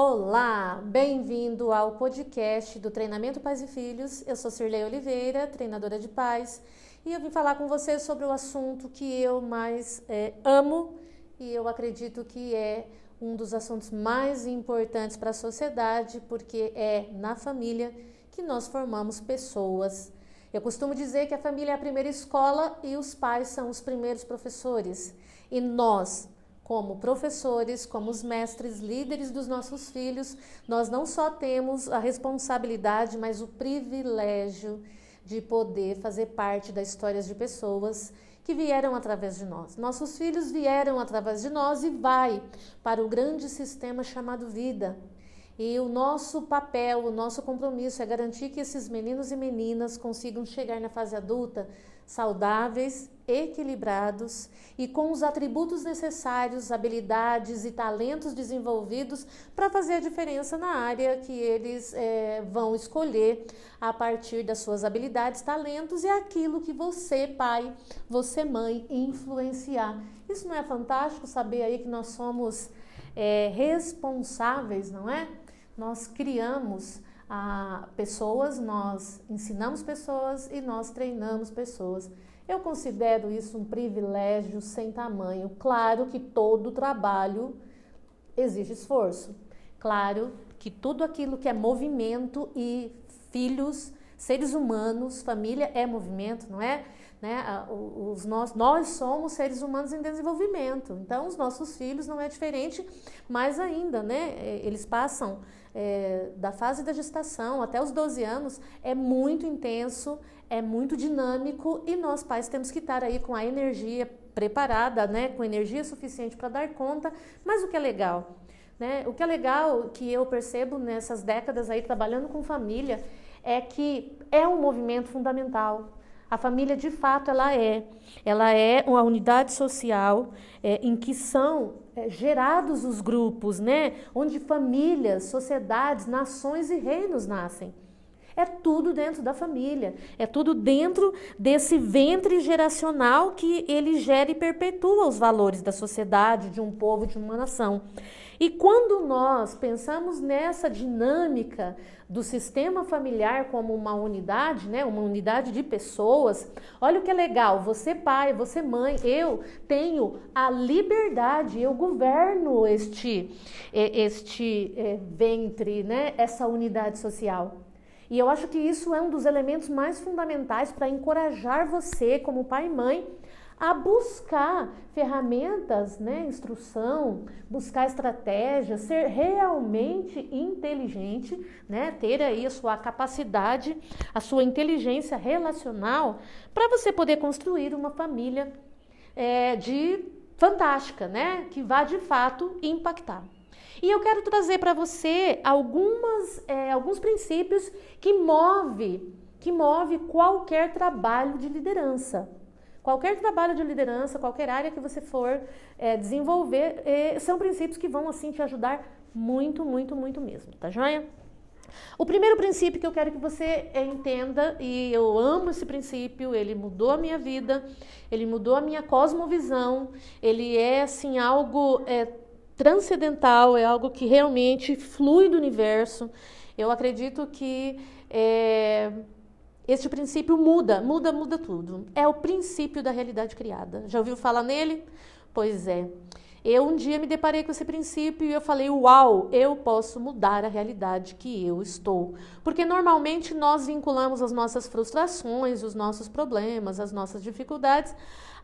Olá, bem-vindo ao podcast do Treinamento Pais e Filhos. Eu sou Cirlei Oliveira, treinadora de pais, e eu vim falar com vocês sobre o assunto que eu mais é, amo e eu acredito que é um dos assuntos mais importantes para a sociedade, porque é na família que nós formamos pessoas. Eu costumo dizer que a família é a primeira escola e os pais são os primeiros professores. E nós, como professores, como os mestres, líderes dos nossos filhos, nós não só temos a responsabilidade, mas o privilégio de poder fazer parte das histórias de pessoas que vieram através de nós. Nossos filhos vieram através de nós e vai para o grande sistema chamado vida. E o nosso papel, o nosso compromisso é garantir que esses meninos e meninas consigam chegar na fase adulta saudáveis, equilibrados e com os atributos necessários, habilidades e talentos desenvolvidos para fazer a diferença na área que eles é, vão escolher a partir das suas habilidades, talentos e aquilo que você, pai, você, mãe, influenciar. Isso não é fantástico saber aí que nós somos é, responsáveis, não é? Nós criamos a pessoas, nós ensinamos pessoas e nós treinamos pessoas. Eu considero isso um privilégio sem tamanho. Claro que todo trabalho exige esforço. Claro que tudo aquilo que é movimento e filhos, seres humanos, família é movimento, não é? Né? Os nós, nós somos seres humanos em desenvolvimento, então os nossos filhos não é diferente, mais ainda, né? É, eles passam é, da fase da gestação até os 12 anos, é muito intenso, é muito dinâmico e nós pais temos que estar aí com a energia preparada, né? Com energia suficiente para dar conta, mas o que é legal? Né? O que é legal que eu percebo nessas décadas aí trabalhando com família é que é um movimento fundamental, a família, de fato, ela é. Ela é uma unidade social é, em que são é, gerados os grupos, né? Onde famílias, sociedades, nações e reinos nascem. É tudo dentro da família, é tudo dentro desse ventre geracional que ele gera e perpetua os valores da sociedade, de um povo, de uma nação. E quando nós pensamos nessa dinâmica do sistema familiar como uma unidade, né, uma unidade de pessoas, olha o que é legal, você pai, você mãe, eu tenho a liberdade, eu governo este, este é, ventre, né, essa unidade social. E eu acho que isso é um dos elementos mais fundamentais para encorajar você, como pai e mãe, a buscar ferramentas, né, instrução, buscar estratégias, ser realmente inteligente, né, ter aí a sua capacidade, a sua inteligência relacional para você poder construir uma família é, de fantástica, né, que vá de fato impactar. E eu quero trazer para você algumas, é, alguns princípios que move, que move qualquer trabalho de liderança. Qualquer trabalho de liderança, qualquer área que você for é, desenvolver, é, são princípios que vão assim te ajudar muito, muito, muito mesmo, tá joia? O primeiro princípio que eu quero que você é, entenda, e eu amo esse princípio, ele mudou a minha vida, ele mudou a minha cosmovisão, ele é assim algo é, transcendental, é algo que realmente flui do universo. Eu acredito que é, este princípio muda, muda, muda tudo. É o princípio da realidade criada. Já ouviu falar nele? Pois é. Eu um dia me deparei com esse princípio e eu falei: Uau, eu posso mudar a realidade que eu estou. Porque normalmente nós vinculamos as nossas frustrações, os nossos problemas, as nossas dificuldades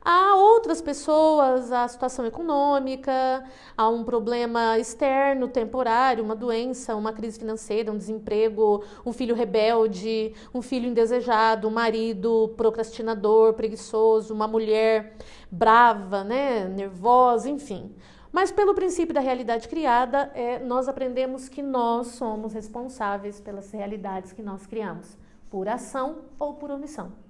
a outras pessoas, a situação econômica, a um problema externo, temporário, uma doença, uma crise financeira, um desemprego, um filho rebelde, um filho indesejado, um marido procrastinador, preguiçoso, uma mulher brava, né, nervosa, enfim. Mas pelo princípio da realidade criada, é, nós aprendemos que nós somos responsáveis pelas realidades que nós criamos, por ação ou por omissão.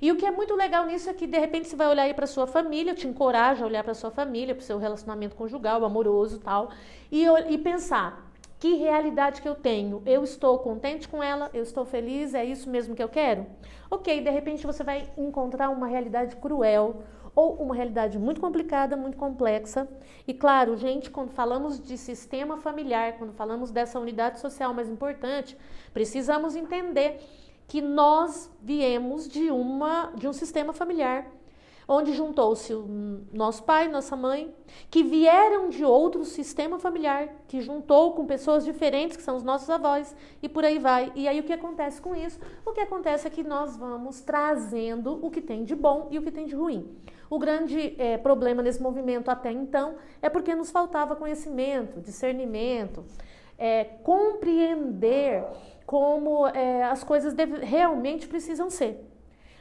E o que é muito legal nisso é que de repente você vai olhar aí para sua família, te encoraja a olhar para sua família, para o seu relacionamento conjugal, amoroso, tal, e, e pensar que realidade que eu tenho? Eu estou contente com ela? Eu estou feliz? É isso mesmo que eu quero? Ok, de repente você vai encontrar uma realidade cruel ou uma realidade muito complicada, muito complexa. E claro, gente, quando falamos de sistema familiar, quando falamos dessa unidade social mais importante, precisamos entender que nós viemos de uma de um sistema familiar onde juntou-se nosso pai, nossa mãe, que vieram de outro sistema familiar, que juntou com pessoas diferentes, que são os nossos avós, e por aí vai. E aí o que acontece com isso? O que acontece é que nós vamos trazendo o que tem de bom e o que tem de ruim. O grande é, problema nesse movimento até então é porque nos faltava conhecimento, discernimento, é, compreender como é, as coisas deve, realmente precisam ser.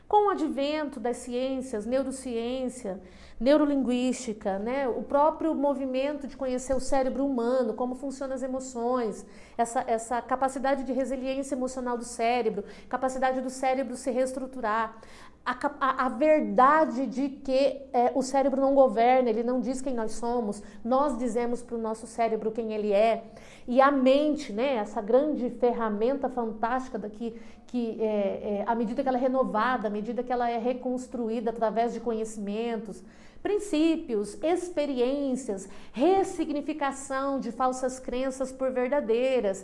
Com o advento das ciências, neurociência, neurolinguística, né, o próprio movimento de conhecer o cérebro humano, como funcionam as emoções, essa, essa capacidade de resiliência emocional do cérebro, capacidade do cérebro se reestruturar, a, a, a verdade de que é, o cérebro não governa, ele não diz quem nós somos, nós dizemos para o nosso cérebro quem ele é. E a mente, né, essa grande ferramenta fantástica daqui, que é, é, à medida que ela é renovada, à medida que ela é reconstruída através de conhecimentos, princípios, experiências, ressignificação de falsas crenças por verdadeiras,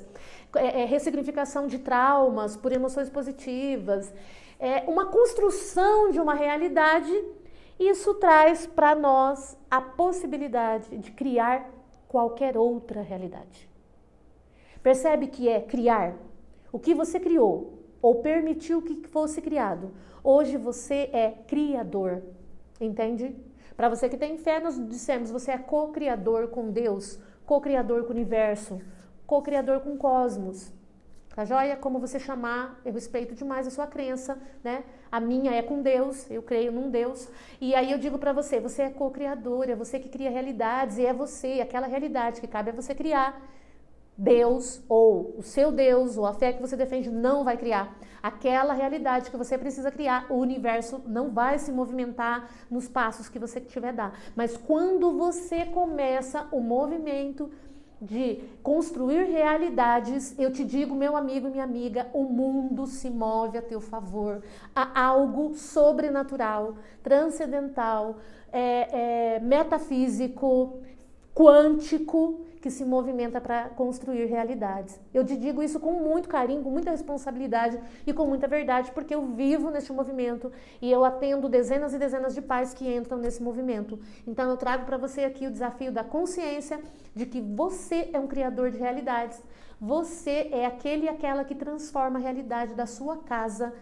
é, é, ressignificação de traumas por emoções positivas é, uma construção de uma realidade, isso traz para nós a possibilidade de criar qualquer outra realidade. Percebe que é criar o que você criou ou permitiu que fosse criado. Hoje você é criador, entende? Para você que tem fé, nós dissemos você é co-criador com Deus, co-criador com o universo, co-criador com o cosmos. Tá joia? Como você chamar, eu respeito demais a sua crença, né? A minha é com Deus, eu creio num Deus. E aí eu digo para você, você é co-criador, é você que cria realidades e é você, aquela realidade que cabe a você criar. Deus ou o seu Deus ou a fé que você defende não vai criar. Aquela realidade que você precisa criar, o universo não vai se movimentar nos passos que você tiver dar. Mas quando você começa o movimento de construir realidades, eu te digo, meu amigo e minha amiga, o mundo se move a teu favor. Há algo sobrenatural, transcendental, é, é, metafísico, quântico que se movimenta para construir realidades. Eu te digo isso com muito carinho, com muita responsabilidade e com muita verdade, porque eu vivo neste movimento e eu atendo dezenas e dezenas de pais que entram nesse movimento. Então eu trago para você aqui o desafio da consciência de que você é um criador de realidades. Você é aquele e aquela que transforma a realidade da sua casa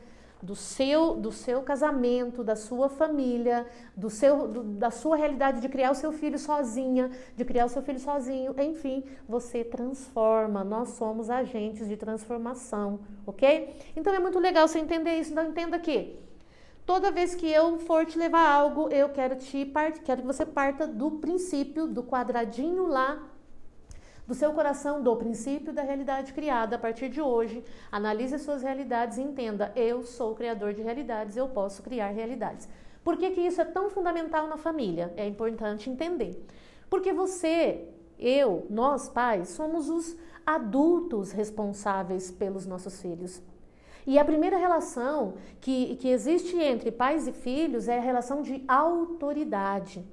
do seu, do seu casamento, da sua família, do seu, do, da sua realidade de criar o seu filho sozinha, de criar o seu filho sozinho, enfim, você transforma. Nós somos agentes de transformação, ok? Então é muito legal você entender isso. Então entenda que toda vez que eu for te levar algo, eu quero te quero que você parta do princípio, do quadradinho lá do seu coração, do princípio da realidade criada a partir de hoje. Analise suas realidades e entenda: eu sou o criador de realidades, eu posso criar realidades. Por que, que isso é tão fundamental na família? É importante entender. Porque você, eu, nós pais, somos os adultos responsáveis pelos nossos filhos. E a primeira relação que, que existe entre pais e filhos é a relação de autoridade.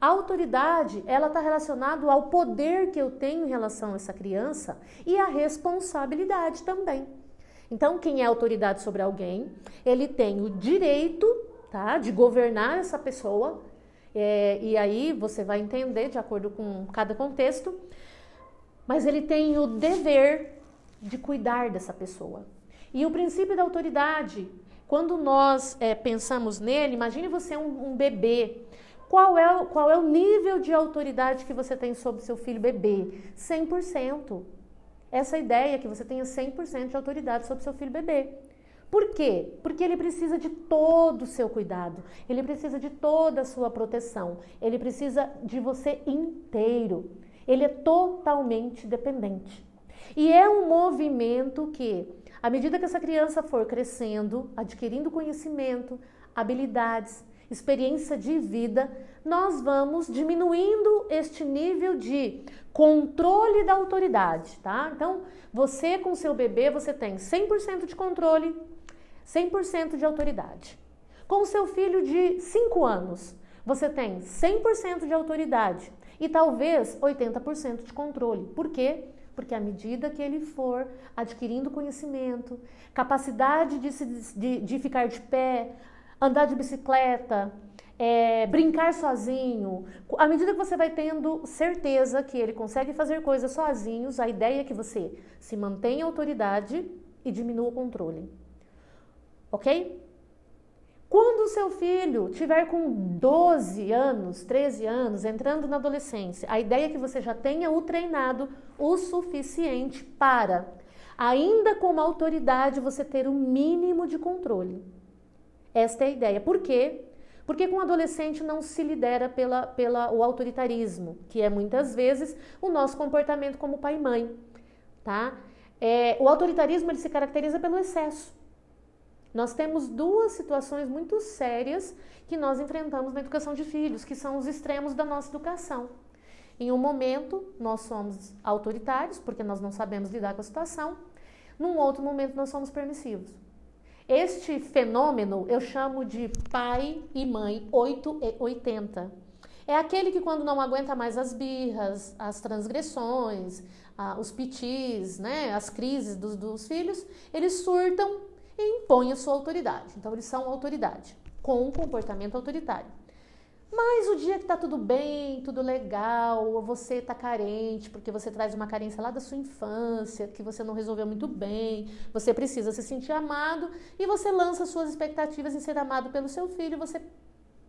A autoridade, ela está relacionada ao poder que eu tenho em relação a essa criança e a responsabilidade também. Então, quem é autoridade sobre alguém, ele tem o direito, tá, de governar essa pessoa. É, e aí você vai entender de acordo com cada contexto. Mas ele tem o dever de cuidar dessa pessoa. E o princípio da autoridade, quando nós é, pensamos nele, imagine você um, um bebê qual é, qual é o nível de autoridade que você tem sobre seu filho bebê? 100%. Essa ideia que você tenha 100% de autoridade sobre seu filho bebê. Por quê? Porque ele precisa de todo o seu cuidado, ele precisa de toda a sua proteção, ele precisa de você inteiro. Ele é totalmente dependente. E é um movimento que, à medida que essa criança for crescendo, adquirindo conhecimento, habilidades, experiência de vida, nós vamos diminuindo este nível de controle da autoridade, tá? Então, você com seu bebê, você tem 100% de controle, 100% de autoridade. Com seu filho de 5 anos, você tem 100% de autoridade e talvez 80% de controle. Por quê? Porque à medida que ele for adquirindo conhecimento, capacidade de, se, de, de ficar de pé, andar de bicicleta, é, brincar sozinho, à medida que você vai tendo certeza que ele consegue fazer coisas sozinhos, a ideia é que você se mantenha autoridade e diminua o controle. Ok? Quando o seu filho tiver com 12 anos, 13 anos, entrando na adolescência, a ideia é que você já tenha o treinado o suficiente para, ainda como autoridade, você ter o mínimo de controle. Esta é a ideia. Por quê? Porque com o adolescente não se lidera pela, pela o autoritarismo, que é muitas vezes o nosso comportamento como pai e mãe, tá? É, o autoritarismo ele se caracteriza pelo excesso. Nós temos duas situações muito sérias que nós enfrentamos na educação de filhos, que são os extremos da nossa educação. Em um momento, nós somos autoritários, porque nós não sabemos lidar com a situação. Num outro momento, nós somos permissivos. Este fenômeno eu chamo de pai e mãe 8 e 80. É aquele que quando não aguenta mais as birras, as transgressões, os pitis, né, as crises dos, dos filhos, eles surtam e impõe a sua autoridade. Então, eles são autoridade, com um comportamento autoritário. Mas o dia que tá tudo bem, tudo legal, ou você tá carente porque você traz uma carência lá da sua infância, que você não resolveu muito bem, você precisa se sentir amado e você lança suas expectativas em ser amado pelo seu filho, você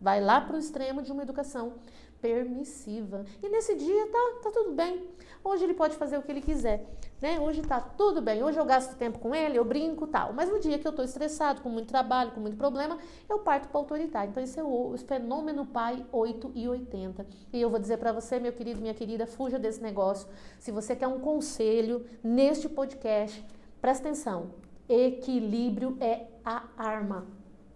vai lá para o extremo de uma educação permissiva. E nesse dia tá, tá tudo bem. Hoje ele pode fazer o que ele quiser, né? Hoje tá tudo bem. Hoje eu gasto tempo com ele, eu brinco tal. Mas no dia que eu tô estressado, com muito trabalho, com muito problema, eu parto para autoritário. Então esse é o, fenômeno pai 8 e 80. E eu vou dizer para você, meu querido, minha querida, fuja desse negócio. Se você quer um conselho neste podcast, presta atenção. Equilíbrio é a arma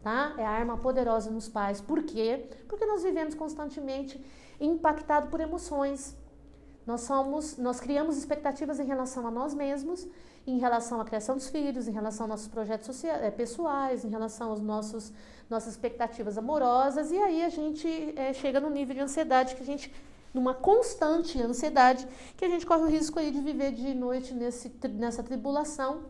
tá? É a arma poderosa nos pais. Por quê? Porque nós vivemos constantemente impactados por emoções. Nós somos, nós criamos expectativas em relação a nós mesmos, em relação à criação dos filhos, em relação aos nossos projetos sociais, eh, pessoais, em relação às nossos, nossas expectativas amorosas, e aí a gente é, chega no nível de ansiedade que a gente numa constante ansiedade que a gente corre o risco aí de viver de noite nesse, nessa tribulação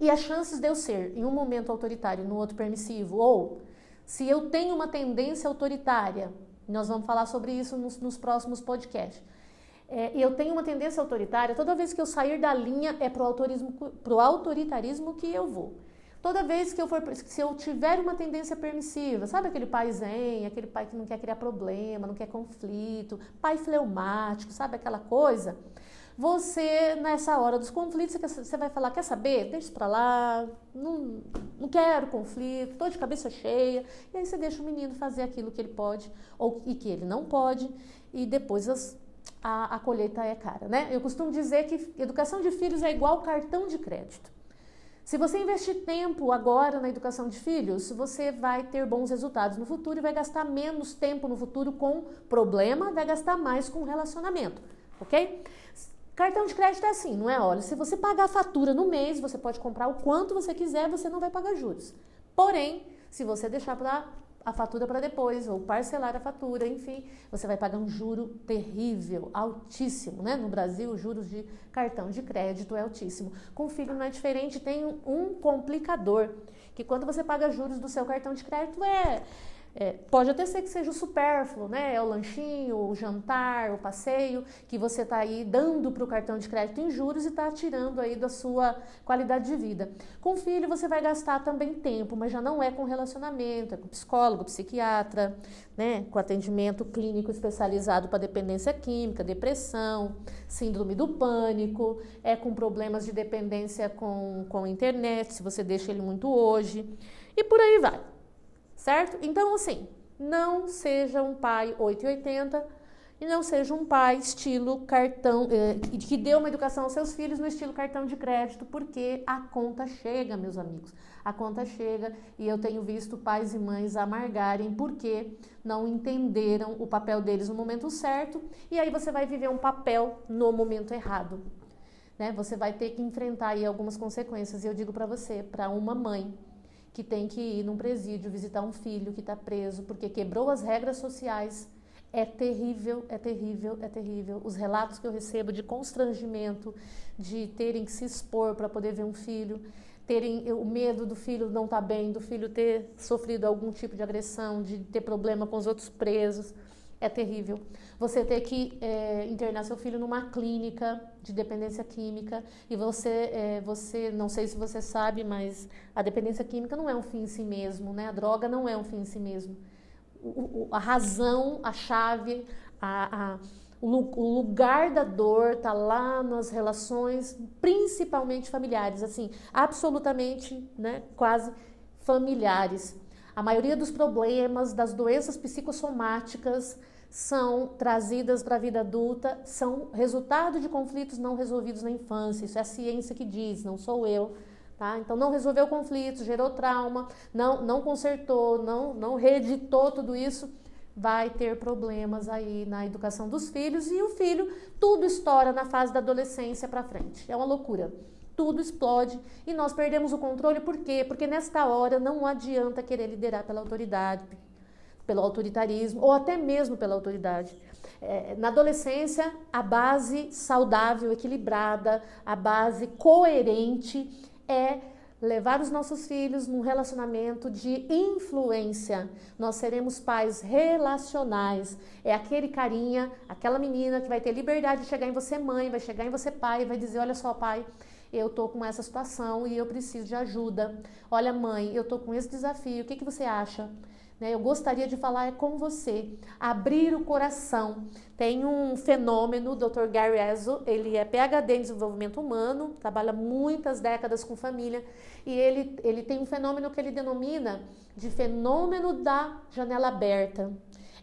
e as chances de eu ser, em um momento autoritário, no outro permissivo, ou se eu tenho uma tendência autoritária, nós vamos falar sobre isso nos, nos próximos podcasts. É, eu tenho uma tendência autoritária, toda vez que eu sair da linha é pro, autorismo, pro autoritarismo que eu vou. Toda vez que eu for, se eu tiver uma tendência permissiva, sabe aquele pai zen, aquele pai que não quer criar problema, não quer conflito, pai fleumático, sabe aquela coisa? você, nessa hora dos conflitos, você vai falar, quer saber? Deixa para lá, não, não quero conflito, estou de cabeça cheia. E aí você deixa o menino fazer aquilo que ele pode ou e que ele não pode, e depois as, a, a colheita é cara, né? Eu costumo dizer que educação de filhos é igual cartão de crédito. Se você investir tempo agora na educação de filhos, você vai ter bons resultados no futuro e vai gastar menos tempo no futuro com problema, vai gastar mais com relacionamento, ok? Cartão de crédito é assim, não é? Olha, se você pagar a fatura no mês, você pode comprar o quanto você quiser, você não vai pagar juros. Porém, se você deixar para a fatura para depois ou parcelar a fatura, enfim, você vai pagar um juro terrível, altíssimo, né? No Brasil, os juros de cartão de crédito é altíssimo. Com filho não é diferente, tem um complicador, que quando você paga juros do seu cartão de crédito é é, pode até ser que seja o supérfluo, né? É o lanchinho, o jantar, o passeio, que você está aí dando para o cartão de crédito em juros e está tirando aí da sua qualidade de vida. Com filho você vai gastar também tempo, mas já não é com relacionamento, é com psicólogo, psiquiatra, né? Com atendimento clínico especializado para dependência química, depressão, síndrome do pânico, é com problemas de dependência com, com internet, se você deixa ele muito hoje, e por aí vai certo? Então, assim, não seja um pai 880 e não seja um pai estilo cartão, eh, que dê uma educação aos seus filhos no estilo cartão de crédito, porque a conta chega, meus amigos. A conta chega e eu tenho visto pais e mães amargarem porque não entenderam o papel deles no momento certo e aí você vai viver um papel no momento errado. Né? Você vai ter que enfrentar aí algumas consequências. E eu digo para você, para uma mãe que tem que ir num presídio visitar um filho que está preso porque quebrou as regras sociais. É terrível, é terrível, é terrível. Os relatos que eu recebo de constrangimento, de terem que se expor para poder ver um filho, terem o medo do filho não estar tá bem, do filho ter sofrido algum tipo de agressão, de ter problema com os outros presos é terrível. Você ter que é, internar seu filho numa clínica de dependência química e você, é, você, não sei se você sabe, mas a dependência química não é um fim em si mesmo, né? A droga não é um fim em si mesmo. O, o, a razão, a chave, a, a, o lugar da dor está lá nas relações, principalmente familiares, assim, absolutamente, né? Quase familiares. A maioria dos problemas, das doenças psicossomáticas, são trazidas para a vida adulta, são resultado de conflitos não resolvidos na infância. Isso é a ciência que diz, não sou eu. Tá? Então não resolveu conflitos, gerou trauma, não, não consertou, não, não reeditou tudo isso, vai ter problemas aí na educação dos filhos e o filho tudo estoura na fase da adolescência para frente. É uma loucura. Tudo explode e nós perdemos o controle por quê? Porque nesta hora não adianta querer liderar pela autoridade, pelo autoritarismo ou até mesmo pela autoridade. É, na adolescência, a base saudável, equilibrada, a base coerente é levar os nossos filhos num relacionamento de influência. Nós seremos pais relacionais. É aquele carinha, aquela menina que vai ter liberdade de chegar em você mãe, vai chegar em você pai, vai dizer: "Olha só, pai, eu tô com essa situação e eu preciso de ajuda. Olha, mãe, eu tô com esse desafio. O que que você acha?" Né? Eu gostaria de falar com você, abrir o coração. Tem um fenômeno, o Dr. Gary Ezzo, ele é PhD em desenvolvimento humano, trabalha muitas décadas com família, e ele, ele tem um fenômeno que ele denomina de fenômeno da janela aberta.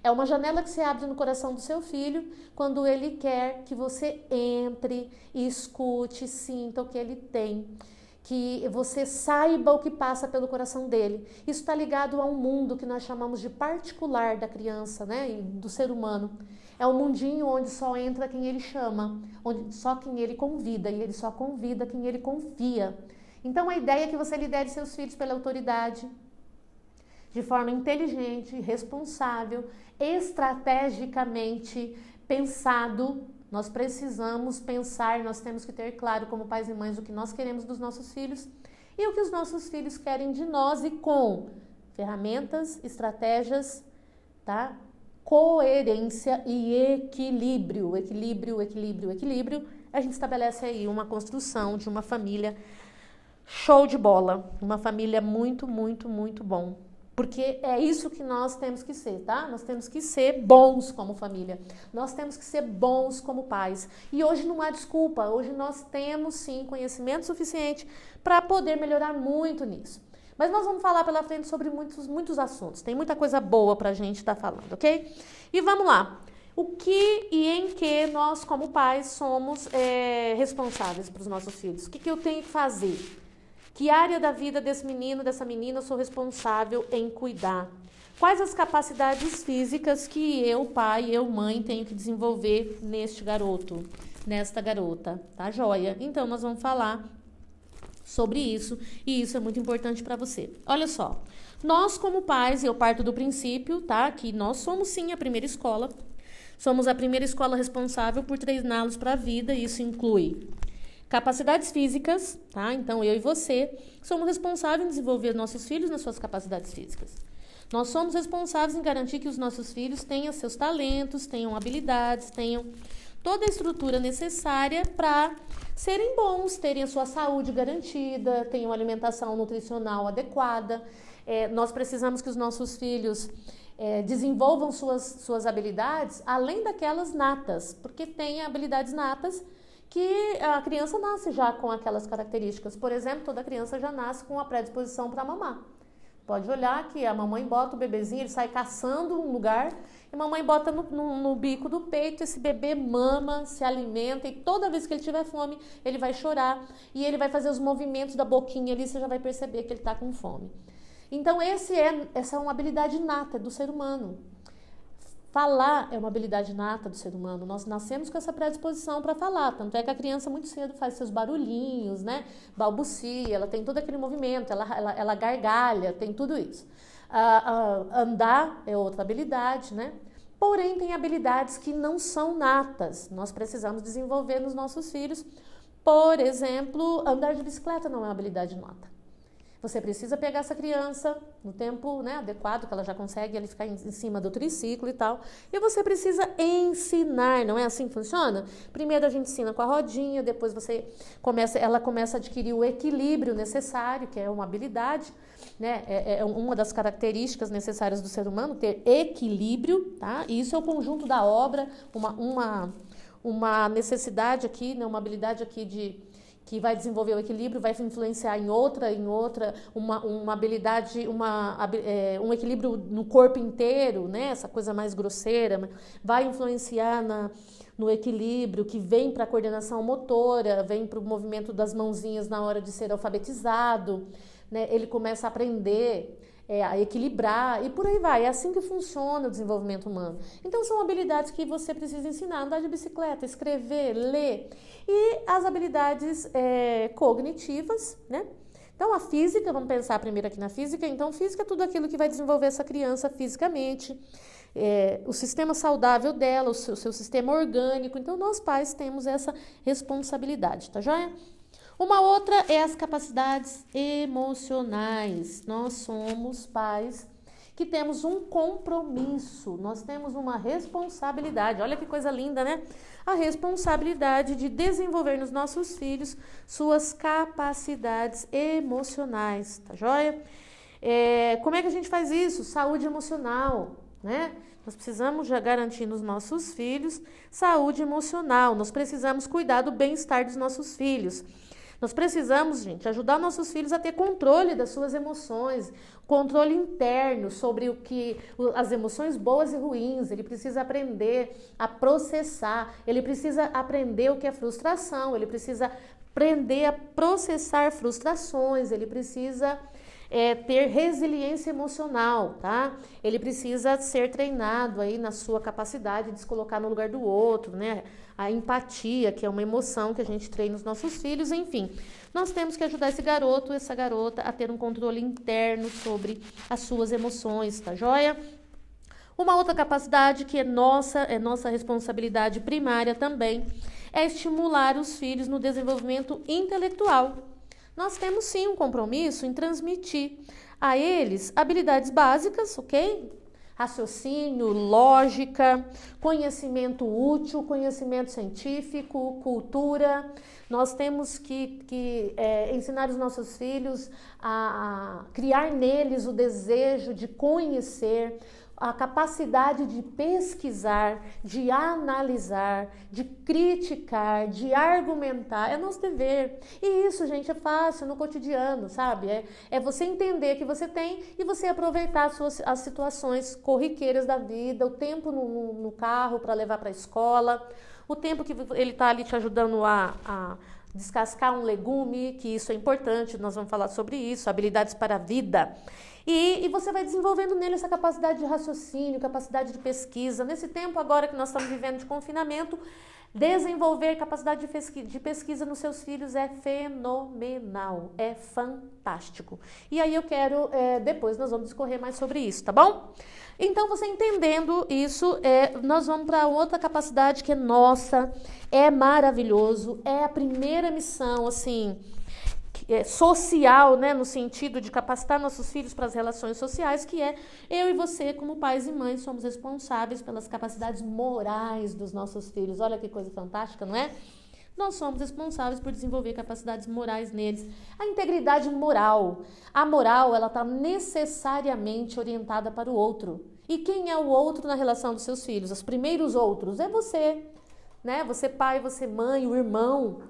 É uma janela que se abre no coração do seu filho quando ele quer que você entre escute, sinta o que ele tem que você saiba o que passa pelo coração dele. Isso está ligado a um mundo que nós chamamos de particular da criança, né, do ser humano. É um mundinho onde só entra quem ele chama, onde só quem ele convida e ele só convida quem ele confia. Então a ideia é que você lidere seus filhos pela autoridade, de forma inteligente, responsável, estrategicamente pensado nós precisamos pensar, nós temos que ter claro, como pais e mães, o que nós queremos dos nossos filhos e o que os nossos filhos querem de nós e com ferramentas, estratégias, tá? Coerência e equilíbrio, equilíbrio, equilíbrio, equilíbrio. A gente estabelece aí uma construção de uma família show de bola, uma família muito, muito, muito bom. Porque é isso que nós temos que ser, tá? Nós temos que ser bons como família. Nós temos que ser bons como pais. E hoje não há desculpa. Hoje nós temos sim conhecimento suficiente para poder melhorar muito nisso. Mas nós vamos falar pela frente sobre muitos, muitos assuntos. Tem muita coisa boa para a gente estar tá falando, ok? E vamos lá. O que e em que nós, como pais, somos é, responsáveis para os nossos filhos? O que, que eu tenho que fazer? Que área da vida desse menino, dessa menina, eu sou responsável em cuidar? Quais as capacidades físicas que eu, pai, eu, mãe, tenho que desenvolver neste garoto, nesta garota? Tá joia? Então, nós vamos falar sobre isso e isso é muito importante para você. Olha só, nós como pais, eu parto do princípio, tá? Que nós somos sim a primeira escola, somos a primeira escola responsável por treiná-los para a vida, isso inclui Capacidades físicas, tá? Então eu e você somos responsáveis em desenvolver nossos filhos nas suas capacidades físicas. Nós somos responsáveis em garantir que os nossos filhos tenham seus talentos, tenham habilidades, tenham toda a estrutura necessária para serem bons, terem a sua saúde garantida, tenham alimentação nutricional adequada. É, nós precisamos que os nossos filhos é, desenvolvam suas, suas habilidades além daquelas natas, porque tem habilidades natas que a criança nasce já com aquelas características. Por exemplo, toda criança já nasce com a predisposição para mamar. Pode olhar que a mamãe bota o bebezinho, ele sai caçando um lugar e a mamãe bota no, no, no, bico do peito, esse bebê mama, se alimenta e toda vez que ele tiver fome, ele vai chorar e ele vai fazer os movimentos da boquinha ali, você já vai perceber que ele está com fome. Então, é, essa é uma habilidade inata do ser humano Falar é uma habilidade nata do ser humano. Nós nascemos com essa predisposição para falar. Tanto é que a criança muito cedo faz seus barulhinhos, né? Balbucia, ela tem todo aquele movimento, ela, ela, ela gargalha, tem tudo isso. Ah, ah, andar é outra habilidade, né? Porém, tem habilidades que não são natas. Nós precisamos desenvolver nos nossos filhos. Por exemplo, andar de bicicleta não é uma habilidade nata. Você precisa pegar essa criança no tempo né, adequado, que ela já consegue ele ficar em, em, cima do triciclo e tal. E você precisa ensinar, não é assim que funciona? Primeiro a gente ensina com a rodinha, depois você começa, ela começa a adquirir o equilíbrio necessário, que é uma habilidade, né? É, é uma das características necessárias do ser humano, ter equilíbrio, tá? E isso é o conjunto da obra, uma, uma, uma necessidade aqui, né, uma habilidade aqui de que vai desenvolver o equilíbrio, vai influenciar em outra, em outra, uma, uma habilidade, uma, é, um equilíbrio no corpo inteiro, né? Essa coisa mais grosseira, vai influenciar na, no equilíbrio que vem para a coordenação motora, vem para o movimento das mãozinhas na hora de ser alfabetizado, né? Ele começa a aprender é, equilibrar e por aí vai. É assim que funciona o desenvolvimento humano. Então são habilidades que você precisa ensinar: andar de bicicleta, escrever, ler e as habilidades é, cognitivas, né? Então, a física, vamos pensar primeiro aqui na física. Então, física é tudo aquilo que vai desenvolver essa criança fisicamente, é, o sistema saudável dela, o seu, o seu sistema orgânico. Então, nós pais temos essa responsabilidade, tá joia? Uma outra é as capacidades emocionais. Nós somos pais que temos um compromisso, nós temos uma responsabilidade. Olha que coisa linda, né? A responsabilidade de desenvolver nos nossos filhos suas capacidades emocionais, tá joia? É, como é que a gente faz isso? Saúde emocional, né? Nós precisamos já garantir nos nossos filhos saúde emocional, nós precisamos cuidar do bem-estar dos nossos filhos. Nós precisamos, gente, ajudar nossos filhos a ter controle das suas emoções, controle interno sobre o que as emoções boas e ruins. Ele precisa aprender a processar, ele precisa aprender o que é frustração, ele precisa aprender a processar frustrações, ele precisa é, ter resiliência emocional, tá? Ele precisa ser treinado aí na sua capacidade de se colocar no lugar do outro, né? A empatia, que é uma emoção que a gente treina nos nossos filhos, enfim. Nós temos que ajudar esse garoto, essa garota a ter um controle interno sobre as suas emoções, tá joia? Uma outra capacidade que é nossa, é nossa responsabilidade primária também, é estimular os filhos no desenvolvimento intelectual nós temos sim um compromisso em transmitir a eles habilidades básicas, ok? Raciocínio, lógica, conhecimento útil, conhecimento científico, cultura. Nós temos que, que é, ensinar os nossos filhos a, a criar neles o desejo de conhecer, a capacidade de pesquisar, de analisar, de criticar, de argumentar, é nosso dever. E isso, gente, é fácil no cotidiano, sabe? É, é você entender que você tem e você aproveitar as, suas, as situações corriqueiras da vida, o tempo no, no, no carro para levar para a escola, o tempo que ele está ali te ajudando a, a descascar um legume, que isso é importante, nós vamos falar sobre isso, habilidades para a vida. E, e, você vai desenvolvendo nele essa capacidade de raciocínio, capacidade de pesquisa. Nesse tempo agora que nós estamos vivendo de confinamento, desenvolver capacidade de pesquisa, de pesquisa nos seus filhos é fenomenal, é fantástico. E aí eu quero, é, depois nós vamos discorrer mais sobre isso, tá bom? Então, você entendendo isso, é, nós vamos para outra capacidade que é nossa, é maravilhoso, é a primeira missão, assim, social, né, no sentido de capacitar nossos filhos para as relações sociais, que é eu e você, como pais e mães, somos responsáveis pelas capacidades morais dos nossos filhos. Olha que coisa fantástica, não é? Nós somos responsáveis por desenvolver capacidades morais neles. A integridade moral. A moral, ela está necessariamente orientada para o outro. E quem é o outro na relação dos seus filhos? Os primeiros outros é você, né? Você pai, você mãe, o irmão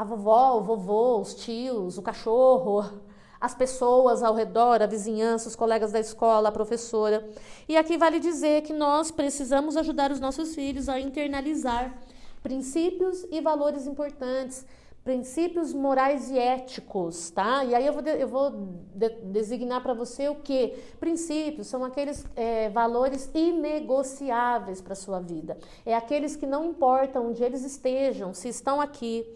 a vovó, o vovô, os tios, o cachorro, as pessoas ao redor, a vizinhança, os colegas da escola, a professora. E aqui vale dizer que nós precisamos ajudar os nossos filhos a internalizar princípios e valores importantes princípios morais e éticos, tá? E aí eu vou, de, eu vou de, designar para você o que? Princípios são aqueles é, valores inegociáveis para sua vida. É aqueles que não importam onde eles estejam, se estão aqui,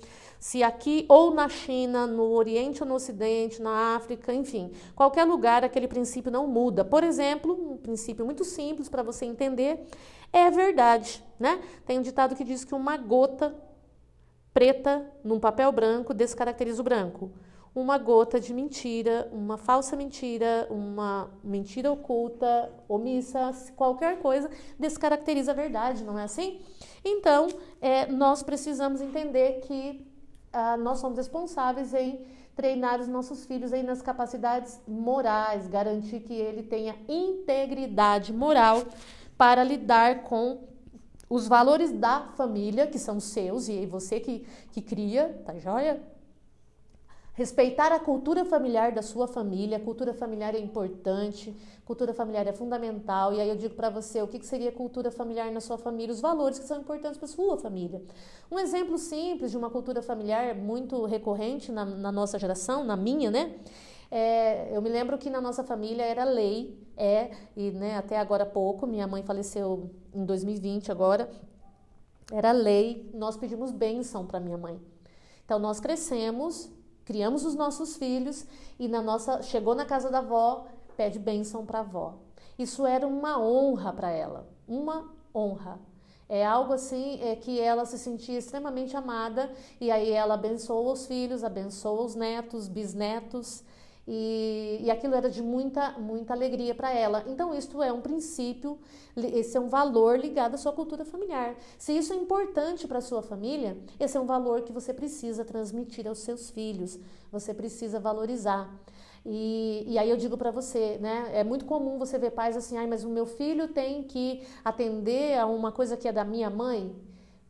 se aqui ou na China, no Oriente ou no Ocidente, na África, enfim, qualquer lugar aquele princípio não muda. Por exemplo, um princípio muito simples para você entender é verdade, né? Tem um ditado que diz que uma gota preta num papel branco descaracteriza o branco. Uma gota de mentira, uma falsa mentira, uma mentira oculta, omissa, qualquer coisa descaracteriza a verdade, não é assim? Então, é, nós precisamos entender que ah, nós somos responsáveis em treinar os nossos filhos aí nas capacidades morais, garantir que ele tenha integridade moral para lidar com os valores da família, que são seus, e você que, que cria, tá joia? Respeitar a cultura familiar da sua família, a cultura familiar é importante, cultura familiar é fundamental. E aí eu digo para você o que, seria cultura familiar na sua família, os valores que são importantes para sua família. Um exemplo simples de uma cultura familiar muito recorrente na, na nossa geração, na minha, né? É, eu me lembro que na nossa família era lei, é, e né, até agora pouco, minha mãe faleceu em 2020 agora, era lei, nós pedimos bênção para minha mãe. Então nós crescemos, criamos os nossos filhos e na nossa chegou na casa da avó, pede bênção para a avó. Isso era uma honra para ela, uma honra. É algo assim é que ela se sentia extremamente amada e aí ela abençoa os filhos, abençoa os netos, bisnetos e, e aquilo era de muita, muita alegria para ela. Então, isso é um princípio, esse é um valor ligado à sua cultura familiar. Se isso é importante para a sua família, esse é um valor que você precisa transmitir aos seus filhos, você precisa valorizar. E, e, aí eu digo para você, né? É muito comum você ver pais assim, ai, mas o meu filho tem que atender a uma coisa que é da minha mãe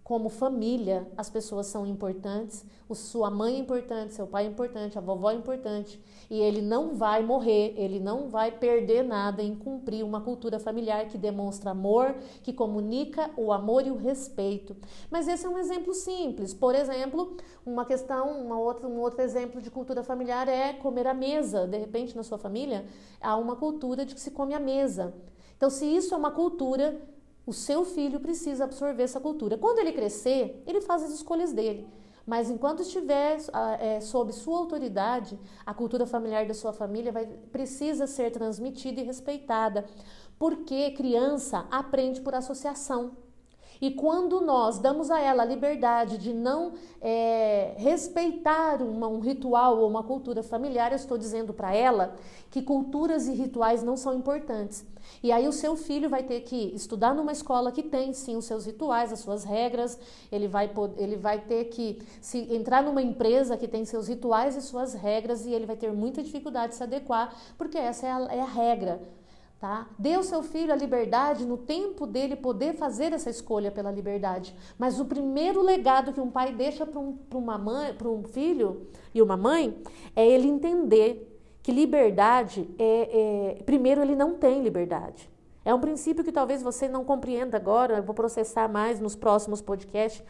como família, as pessoas são importantes, o sua mãe é importante, seu pai é importante, a vovó é importante, e ele não vai morrer, ele não vai perder nada em cumprir uma cultura familiar que demonstra amor, que comunica o amor e o respeito. Mas esse é um exemplo simples. Por exemplo, uma questão, uma outra, um outro exemplo de cultura familiar é comer à mesa. De repente, na sua família, há uma cultura de que se come à mesa. Então, se isso é uma cultura, o seu filho precisa absorver essa cultura. Quando ele crescer, ele faz as escolhas dele. Mas enquanto estiver é, sob sua autoridade, a cultura familiar da sua família vai, precisa ser transmitida e respeitada. Porque criança aprende por associação. E quando nós damos a ela a liberdade de não é, respeitar uma, um ritual ou uma cultura familiar, eu estou dizendo para ela que culturas e rituais não são importantes. E aí o seu filho vai ter que estudar numa escola que tem sim os seus rituais, as suas regras, ele vai, ele vai ter que se entrar numa empresa que tem seus rituais e suas regras e ele vai ter muita dificuldade de se adequar, porque essa é a, é a regra. Tá? Dê ao seu filho a liberdade no tempo dele poder fazer essa escolha pela liberdade. Mas o primeiro legado que um pai deixa para um, uma mãe, para um filho e uma mãe é ele entender que liberdade é, é, primeiro ele não tem liberdade. É um princípio que talvez você não compreenda agora, eu vou processar mais nos próximos podcasts,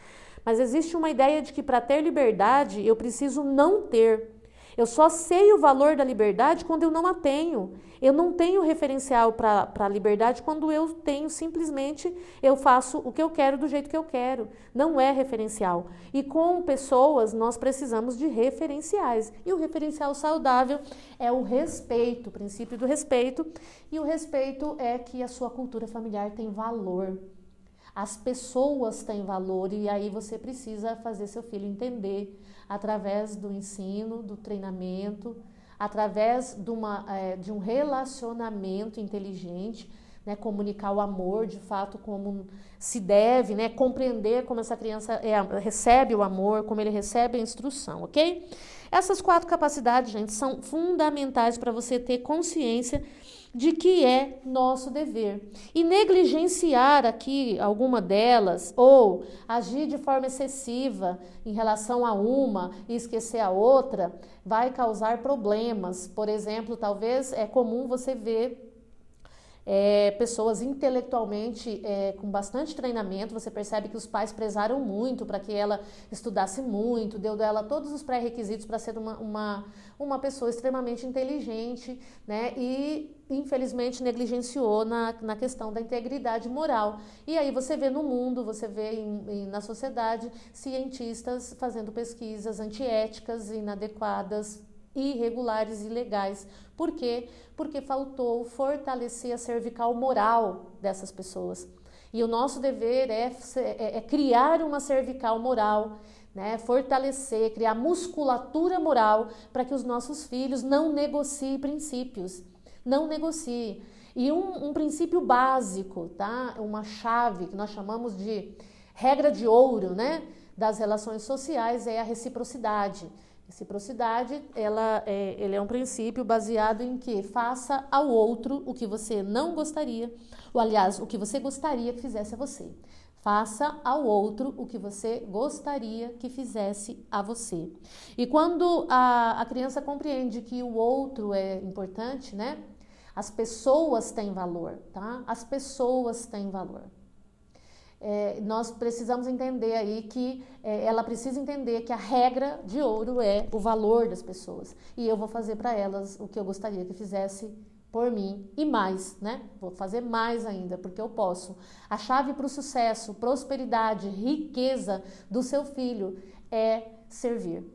mas existe uma ideia de que para ter liberdade eu preciso não ter. Eu só sei o valor da liberdade quando eu não a tenho. Eu não tenho referencial para a liberdade quando eu tenho simplesmente, eu faço o que eu quero do jeito que eu quero. Não é referencial. E com pessoas nós precisamos de referenciais. E o referencial saudável é o respeito, o princípio do respeito. E o respeito é que a sua cultura familiar tem valor. As pessoas têm valor e aí você precisa fazer seu filho entender através do ensino, do treinamento, através de, uma, é, de um relacionamento inteligente, né, comunicar o amor de fato como se deve, né, compreender como essa criança é, recebe o amor, como ele recebe a instrução, ok? Essas quatro capacidades, gente, são fundamentais para você ter consciência de que é nosso dever. E negligenciar aqui alguma delas ou agir de forma excessiva em relação a uma e esquecer a outra vai causar problemas. Por exemplo, talvez é comum você ver é, pessoas intelectualmente é, com bastante treinamento. Você percebe que os pais prezaram muito para que ela estudasse muito, deu dela todos os pré-requisitos para ser uma, uma, uma pessoa extremamente inteligente, né? E infelizmente negligenciou na, na questão da integridade moral. E aí você vê no mundo, você vê em, em, na sociedade cientistas fazendo pesquisas antiéticas, inadequadas, irregulares e. Por quê? Porque faltou fortalecer a cervical moral dessas pessoas. E o nosso dever é, é, é criar uma cervical moral, né? fortalecer, criar musculatura moral para que os nossos filhos não negociem princípios. Não negociem. E um, um princípio básico, tá? uma chave que nós chamamos de regra de ouro né? das relações sociais é a reciprocidade. Reciprocidade, ela é, ele é um princípio baseado em que faça ao outro o que você não gostaria, ou aliás, o que você gostaria que fizesse a você. Faça ao outro o que você gostaria que fizesse a você. E quando a, a criança compreende que o outro é importante, né? As pessoas têm valor, tá? As pessoas têm valor é, nós precisamos entender aí que é, ela precisa entender que a regra de ouro é o valor das pessoas. E eu vou fazer para elas o que eu gostaria que fizesse por mim e mais, né? Vou fazer mais ainda, porque eu posso. A chave para o sucesso, prosperidade, riqueza do seu filho é servir.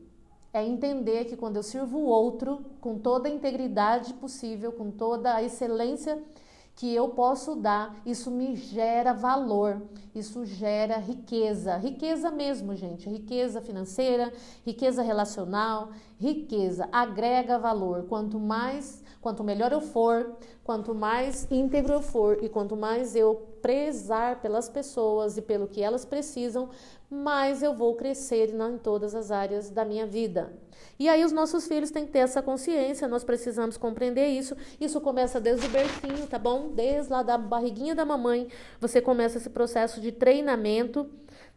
É entender que quando eu sirvo o outro com toda a integridade possível, com toda a excelência possível, que eu posso dar, isso me gera valor, isso gera riqueza, riqueza mesmo, gente, riqueza financeira, riqueza relacional, riqueza agrega valor. Quanto mais, quanto melhor eu for, quanto mais íntegro eu for e quanto mais eu prezar pelas pessoas e pelo que elas precisam, mais eu vou crescer em todas as áreas da minha vida. E aí os nossos filhos têm que ter essa consciência, nós precisamos compreender isso. Isso começa desde o bercinho, tá bom? Desde lá da barriguinha da mamãe, você começa esse processo de treinamento,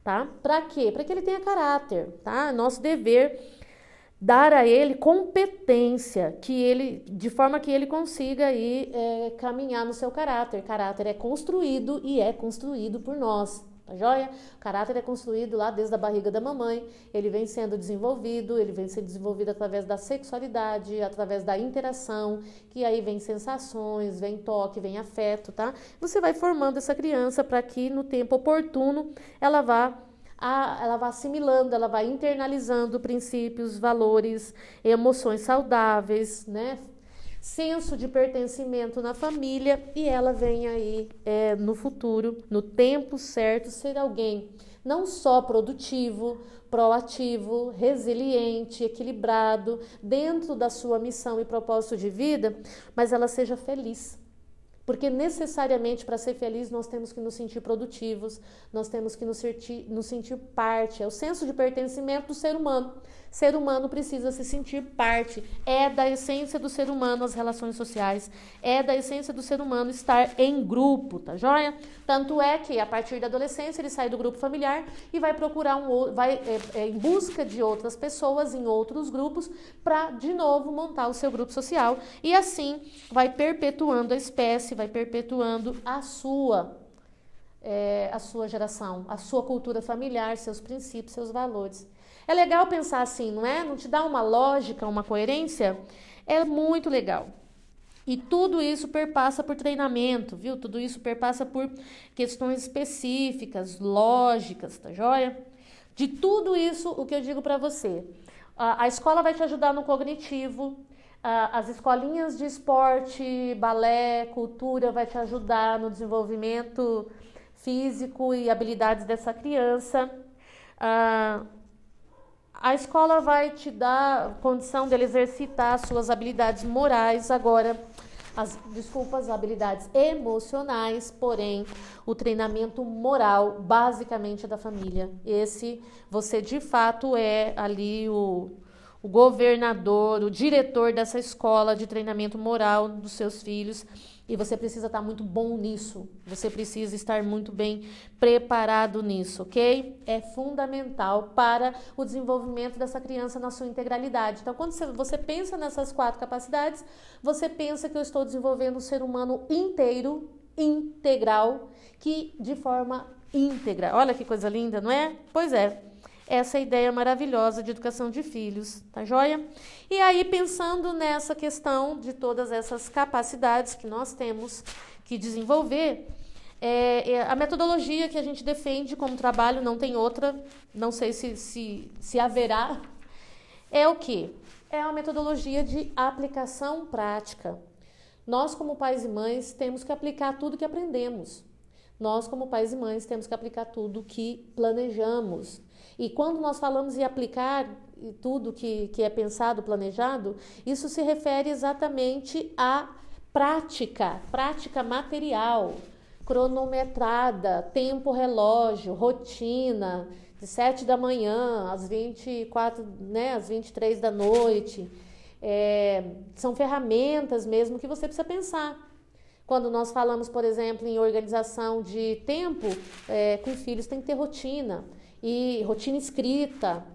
tá? Para quê? Para que ele tenha caráter, tá? Nosso dever dar a ele competência, que ele, de forma que ele consiga aí é, caminhar no seu caráter. Caráter é construído e é construído por nós, Tá joia? O caráter é construído lá desde a barriga da mamãe, ele vem sendo desenvolvido, ele vem sendo desenvolvido através da sexualidade, através da interação, que aí vem sensações, vem toque, vem afeto, tá? Você vai formando essa criança para que no tempo oportuno ela vá a, ela vai assimilando, ela vai internalizando princípios, valores, emoções saudáveis, né? senso de pertencimento na família e ela vem aí é, no futuro, no tempo certo, ser alguém não só produtivo, proativo, resiliente, equilibrado dentro da sua missão e propósito de vida, mas ela seja feliz. Porque necessariamente para ser feliz nós temos que nos sentir produtivos, nós temos que nos sentir, nos sentir parte, é o senso de pertencimento do ser humano ser humano precisa se sentir parte. É da essência do ser humano as relações sociais. É da essência do ser humano estar em grupo, tá joia? Tanto é que a partir da adolescência ele sai do grupo familiar e vai procurar um vai é, é, em busca de outras pessoas em outros grupos para de novo montar o seu grupo social e assim vai perpetuando a espécie, vai perpetuando a sua é, a sua geração, a sua cultura familiar, seus princípios, seus valores. É legal pensar assim, não é? Não te dá uma lógica, uma coerência? É muito legal. E tudo isso perpassa por treinamento, viu? Tudo isso perpassa por questões específicas, lógicas, tá joia? De tudo isso, o que eu digo para você? A, escola vai te ajudar no cognitivo, as escolinhas de esporte, balé, cultura vai te ajudar no desenvolvimento físico e habilidades dessa criança. Ah, a escola vai te dar condição de exercitar suas habilidades morais agora. As, desculpa, as habilidades emocionais, porém, o treinamento moral, basicamente, é da família. Esse, você de fato é ali o, o governador, o diretor dessa escola de treinamento moral dos seus filhos. E você precisa estar muito bom nisso. Você precisa estar muito bem preparado nisso, ok? É fundamental para o desenvolvimento dessa criança na sua integralidade. Então, quando você pensa nessas quatro capacidades, você pensa que eu estou desenvolvendo um ser humano inteiro, integral, que de forma íntegra. Olha que coisa linda, não é? Pois é essa ideia maravilhosa de educação de filhos, tá joia? E aí, pensando nessa questão de todas essas capacidades que nós temos que desenvolver, é, é, a metodologia que a gente defende como trabalho, não tem outra, não sei se, se, se haverá, é o que? É a metodologia de aplicação prática. Nós, como pais e mães, temos que aplicar tudo que aprendemos. Nós, como pais e mães, temos que aplicar tudo que planejamos. E quando nós falamos em aplicar tudo que, que é pensado, planejado, isso se refere exatamente à prática, prática material, cronometrada, tempo relógio, rotina, de 7 da manhã às 24, né, às 23 da noite. É, são ferramentas mesmo que você precisa pensar. Quando nós falamos, por exemplo, em organização de tempo, é, com filhos tem que ter rotina e rotina escrita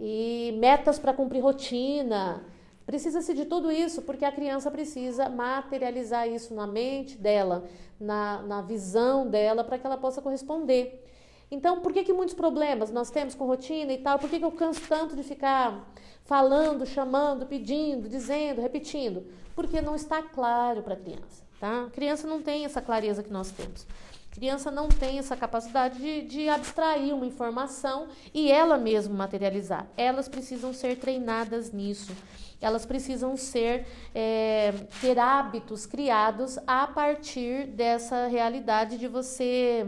e metas para cumprir rotina. Precisa-se de tudo isso porque a criança precisa materializar isso na mente dela, na, na visão dela, para que ela possa corresponder. Então, por que, que muitos problemas nós temos com rotina e tal? Por que, que eu canso tanto de ficar falando, chamando, pedindo, dizendo, repetindo? Porque não está claro para a criança, tá? A criança não tem essa clareza que nós temos criança não tem essa capacidade de, de abstrair uma informação e ela mesma materializar. Elas precisam ser treinadas nisso. Elas precisam ser é, ter hábitos criados a partir dessa realidade de você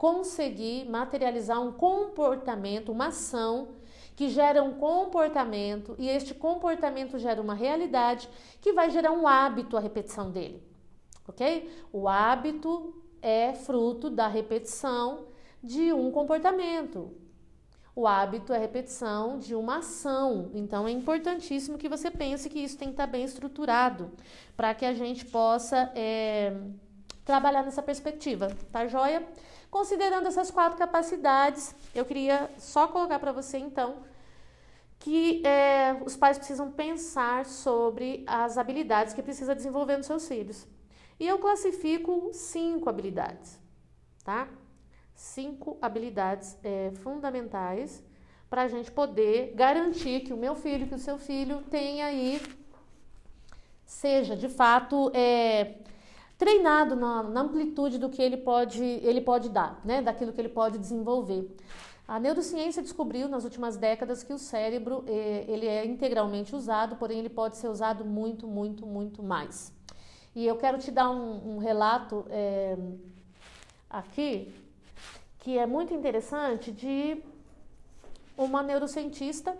conseguir materializar um comportamento, uma ação que gera um comportamento e este comportamento gera uma realidade que vai gerar um hábito a repetição dele. Ok? O hábito é fruto da repetição de um comportamento. O hábito é repetição de uma ação. Então é importantíssimo que você pense que isso tem que estar bem estruturado para que a gente possa é, trabalhar nessa perspectiva, tá joia? Considerando essas quatro capacidades, eu queria só colocar para você então que é, os pais precisam pensar sobre as habilidades que precisa desenvolver nos seus filhos. E eu classifico cinco habilidades, tá? Cinco habilidades é, fundamentais para a gente poder garantir que o meu filho, que o seu filho tenha aí, seja de fato é, treinado na, na, amplitude do que ele pode, ele pode dar, né? Daquilo que ele pode desenvolver. A neurociência descobriu nas últimas décadas que o cérebro é, ele é integralmente usado, porém ele pode ser usado muito, muito, muito mais. E eu quero te dar um, um relato é, aqui que é muito interessante de uma neurocientista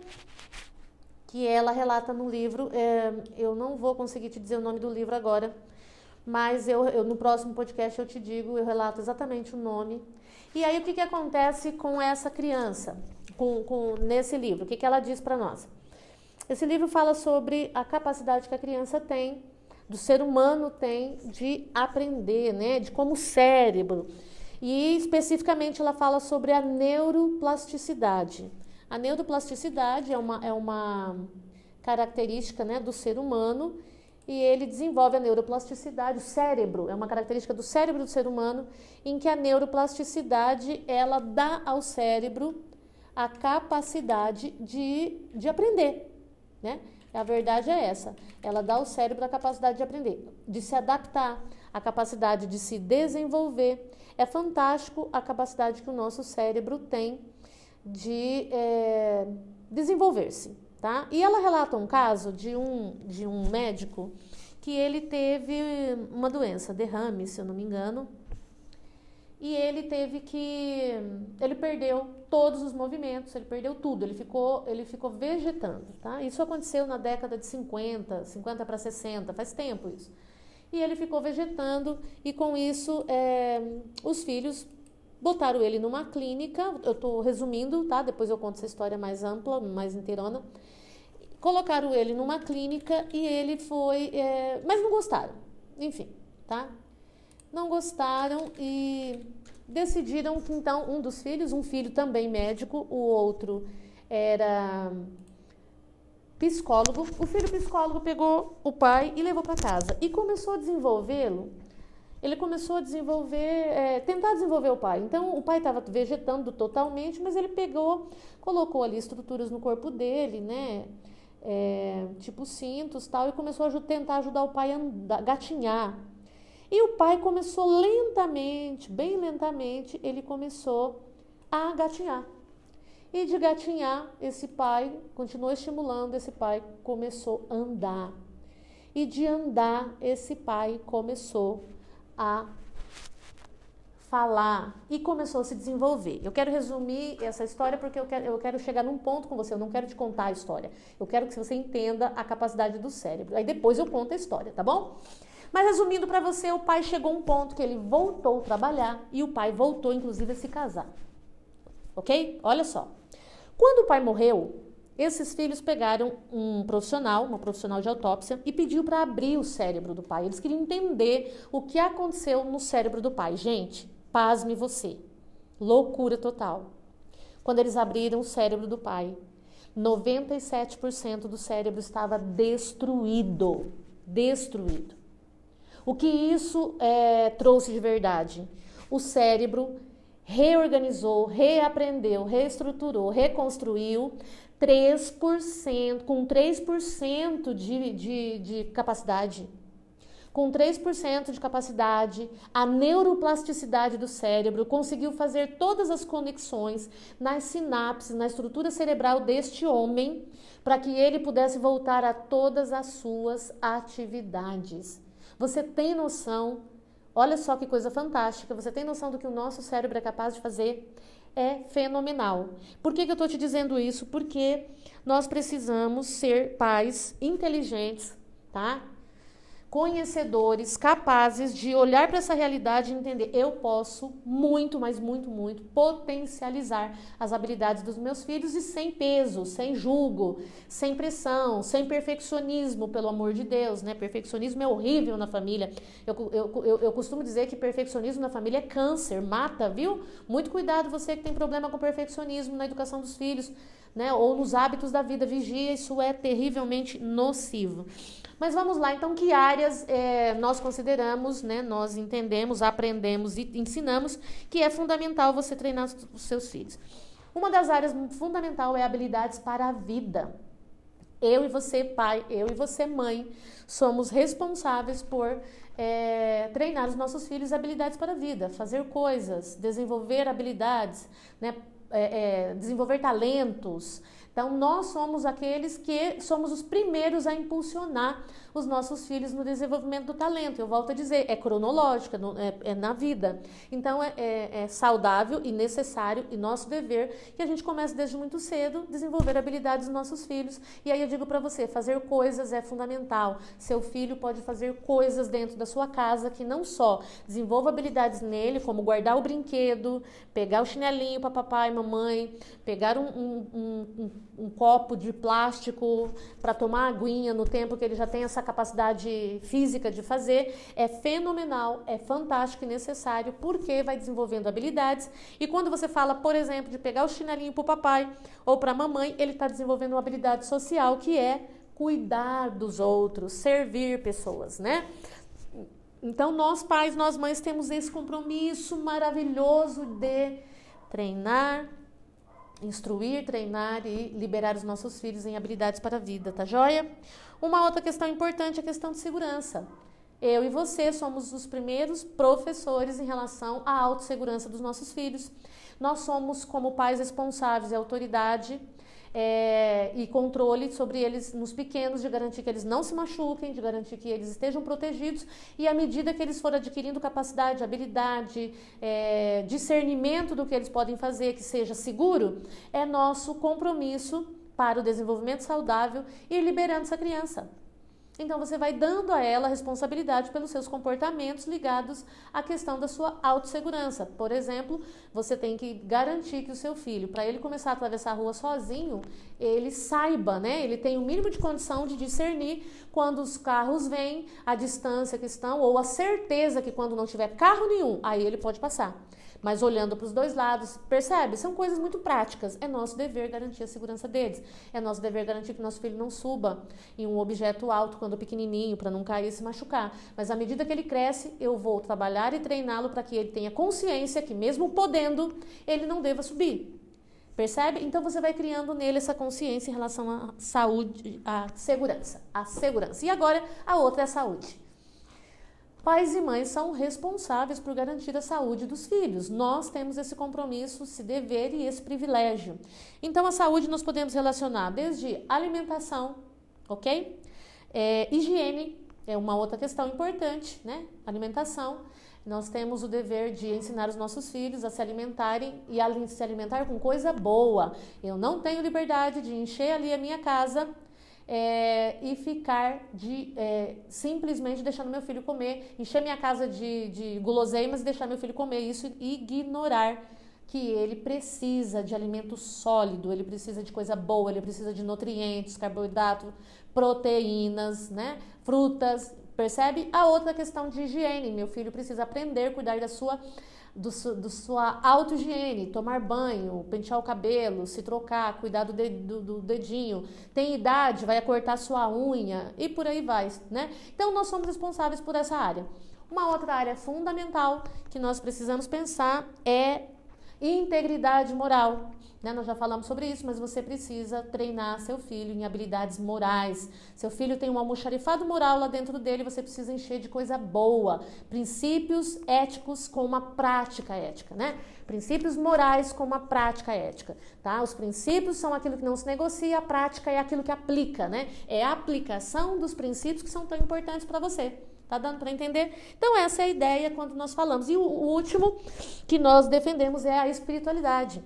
que ela relata no livro. É, eu não vou conseguir te dizer o nome do livro agora, mas eu, eu, no próximo podcast eu te digo, eu relato exatamente o nome. E aí o que, que acontece com essa criança, com, com nesse livro? O que, que ela diz para nós? Esse livro fala sobre a capacidade que a criança tem do ser humano tem de aprender, né? De como o cérebro. E especificamente ela fala sobre a neuroplasticidade. A neuroplasticidade é uma, é uma característica né, do ser humano e ele desenvolve a neuroplasticidade, o cérebro, é uma característica do cérebro do ser humano, em que a neuroplasticidade ela dá ao cérebro a capacidade de, de aprender, né? A verdade é essa. Ela dá ao cérebro a capacidade de aprender, de se adaptar, a capacidade de se desenvolver. É fantástico a capacidade que o nosso cérebro tem de é, desenvolver-se. Tá? E ela relata um caso de um, de um médico que ele teve uma doença, derrame, se eu não me engano, e ele teve que ele perdeu todos os movimentos, ele perdeu tudo, ele ficou ele ficou vegetando, tá? Isso aconteceu na década de 50, 50 para 60, faz tempo isso. E ele ficou vegetando e com isso é, os filhos botaram ele numa clínica. Eu estou resumindo, tá? Depois eu conto essa história mais ampla, mais inteirona. colocaram ele numa clínica e ele foi. É, mas não gostaram. Enfim, tá? Não gostaram e decidiram que então um dos filhos, um filho também médico, o outro era psicólogo. O filho psicólogo pegou o pai e levou para casa e começou a desenvolvê-lo. Ele começou a desenvolver, é, tentar desenvolver o pai. Então, o pai estava vegetando totalmente, mas ele pegou, colocou ali estruturas no corpo dele, né? É, tipo cintos tal, e começou a tentar ajudar o pai a andar, gatinhar. E o pai começou lentamente, bem lentamente, ele começou a gatinhar. E de gatinhar, esse pai continuou estimulando, esse pai começou a andar. E de andar, esse pai começou a falar e começou a se desenvolver. Eu quero resumir essa história porque eu quero, eu quero chegar num ponto com você. Eu não quero te contar a história. Eu quero que você entenda a capacidade do cérebro. Aí depois eu conto a história, tá bom? Mas resumindo para você, o pai chegou a um ponto que ele voltou a trabalhar e o pai voltou, inclusive, a se casar. Ok? Olha só. Quando o pai morreu, esses filhos pegaram um profissional, uma profissional de autópsia, e pediu para abrir o cérebro do pai. Eles queriam entender o que aconteceu no cérebro do pai. Gente, pasme você. Loucura total. Quando eles abriram o cérebro do pai, 97% do cérebro estava destruído. Destruído. O que isso é, trouxe de verdade? O cérebro reorganizou, reaprendeu, reestruturou, reconstruiu 3%, com 3% de, de, de capacidade. Com 3% de capacidade, a neuroplasticidade do cérebro conseguiu fazer todas as conexões nas sinapses, na estrutura cerebral deste homem, para que ele pudesse voltar a todas as suas atividades. Você tem noção Olha só que coisa fantástica. Você tem noção do que o nosso cérebro é capaz de fazer? É fenomenal. Por que, que eu estou te dizendo isso? Porque nós precisamos ser pais inteligentes, tá? Conhecedores, capazes de olhar para essa realidade e entender: eu posso muito, mas muito, muito potencializar as habilidades dos meus filhos e sem peso, sem julgo, sem pressão, sem perfeccionismo, pelo amor de Deus, né? Perfeccionismo é horrível na família. Eu, eu, eu, eu costumo dizer que perfeccionismo na família é câncer, mata, viu? Muito cuidado você que tem problema com perfeccionismo na educação dos filhos, né? Ou nos hábitos da vida, vigia, isso é terrivelmente nocivo. Mas vamos lá, então, que áreas é, nós consideramos, né, nós entendemos, aprendemos e ensinamos que é fundamental você treinar os seus filhos? Uma das áreas fundamental é habilidades para a vida. Eu e você, pai, eu e você, mãe, somos responsáveis por é, treinar os nossos filhos habilidades para a vida, fazer coisas, desenvolver habilidades, né, é, é desenvolver talentos. Então, nós somos aqueles que somos os primeiros a impulsionar os nossos filhos no desenvolvimento do talento. Eu volto a dizer, é cronológica, é, é na vida. Então, é, é, é, saudável e necessário e nosso dever que a gente comece desde muito cedo desenvolver habilidades dos nossos filhos. E aí eu digo para você, fazer coisas é fundamental. Seu filho pode fazer coisas dentro da sua casa que não só desenvolva habilidades nele, como guardar o brinquedo, pegar o chinelinho para papai e mamãe, pegar um, um, um, um copo de plástico para tomar aguinha no tempo que ele já tem essa capacidade física de fazer, é fenomenal, é fantástico e necessário, porque vai desenvolvendo habilidades. E quando você fala, por exemplo, de pegar o chinelinho para o papai ou para a mamãe, ele está desenvolvendo uma habilidade social que é cuidar dos outros, servir pessoas, né? Então, nós pais, nós mães temos esse compromisso maravilhoso de treinar, instruir, treinar e liberar os nossos filhos em habilidades para a vida, tá joia? Uma outra questão importante é a questão de segurança. Eu e você somos os primeiros professores em relação à autossegurança dos nossos filhos. Nós somos, como pais responsáveis e autoridade, é, e controle sobre eles nos pequenos, de garantir que eles não se machuquem, de garantir que eles estejam protegidos e à medida que eles forem adquirindo capacidade, habilidade, é, discernimento do que eles podem fazer, que seja seguro, é nosso compromisso para o desenvolvimento saudável ir liberando essa criança. Então você vai dando a ela a responsabilidade pelos seus comportamentos ligados à questão da sua autossegurança. Por exemplo, você tem que garantir que o seu filho, para ele começar a atravessar a rua sozinho, ele saiba, né? Ele tem o mínimo de condição de discernir quando os carros vêm, a distância que estão, ou a certeza que quando não tiver carro nenhum, aí ele pode passar mas olhando para os dois lados, percebe? São coisas muito práticas. É nosso dever garantir a segurança deles. É nosso dever garantir que nosso filho não suba em um objeto alto quando pequenininho, para não cair e se machucar. Mas à medida que ele cresce, eu vou trabalhar e treiná-lo para que ele tenha consciência que, mesmo podendo, ele não deva subir. Percebe? Então você vai criando nele essa consciência em relação à saúde, à segurança. A segurança. E agora a outra é a saúde. Pais e mães são responsáveis por garantir a saúde dos filhos. Nós temos esse compromisso, esse dever e esse privilégio. Então, a saúde nós podemos relacionar desde alimentação, ok? É, higiene é uma outra questão importante, né? Alimentação. Nós temos o dever de ensinar os nossos filhos a se alimentarem e a se alimentar com coisa boa. Eu não tenho liberdade de encher ali a minha casa é, e ficar de é, simplesmente deixando meu filho comer, encher minha casa de, de guloseimas e deixar meu filho comer isso e ignorar que ele precisa de alimento sólido, ele precisa de coisa boa, ele precisa de nutrientes, carboidrato, proteínas, né? frutas, percebe? A outra questão de higiene, meu filho precisa aprender a cuidar da sua do, do sua auto-higiene, tomar banho, pentear o cabelo, se trocar, cuidar do, do, do, dedinho. Tem idade, vai cortar sua unha e por aí vai, né? Então nós somos responsáveis por essa área. Uma outra área fundamental que nós precisamos pensar é integridade moral. Né? Nós já falamos sobre isso, mas você precisa treinar seu filho em habilidades morais. Seu filho tem um almoxarifado moral lá dentro dele, você precisa encher de coisa boa. Princípios éticos com uma prática ética, né? Princípios morais com uma prática ética, tá? Os princípios são aquilo que não se negocia, a prática é aquilo que aplica, né? É a aplicação dos princípios que são tão importantes para você. Tá dando para entender? Então, essa é a ideia quando nós falamos. E o, o último que nós defendemos é a espiritualidade.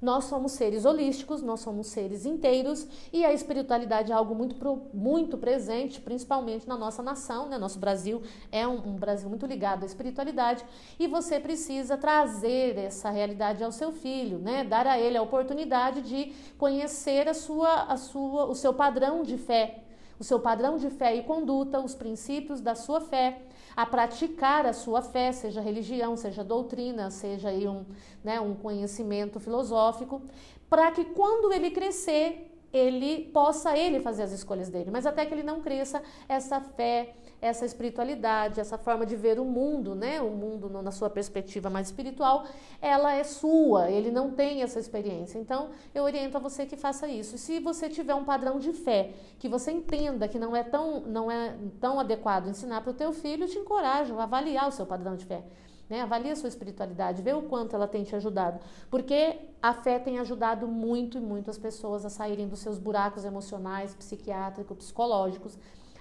Nós somos seres holísticos, nós somos seres inteiros e a espiritualidade é algo muito, muito presente, principalmente na nossa nação, né? Nosso Brasil é um, um Brasil muito ligado à espiritualidade e você precisa trazer essa realidade ao seu filho, né? Dar a ele a oportunidade de conhecer a sua, a sua, o seu padrão de fé, o seu padrão de fé e conduta, os princípios da sua fé a praticar a sua fé, seja religião, seja doutrina, seja aí um, né, um conhecimento filosófico, para que quando ele crescer, ele possa ele fazer as escolhas dele, mas até que ele não cresça essa fé, essa espiritualidade, essa forma de ver o mundo, né? O mundo na sua perspectiva mais espiritual, ela é sua, ele não tem essa experiência. Então, eu oriento a você que faça isso. Se você tiver um padrão de fé, que você entenda que não é tão, não é tão adequado ensinar para o teu filho, te encorajo a avaliar o seu padrão de fé. Né? Avalie a sua espiritualidade, vê o quanto ela tem te ajudado. Porque a fé tem ajudado muito e muito as pessoas a saírem dos seus buracos emocionais, psiquiátricos, psicológicos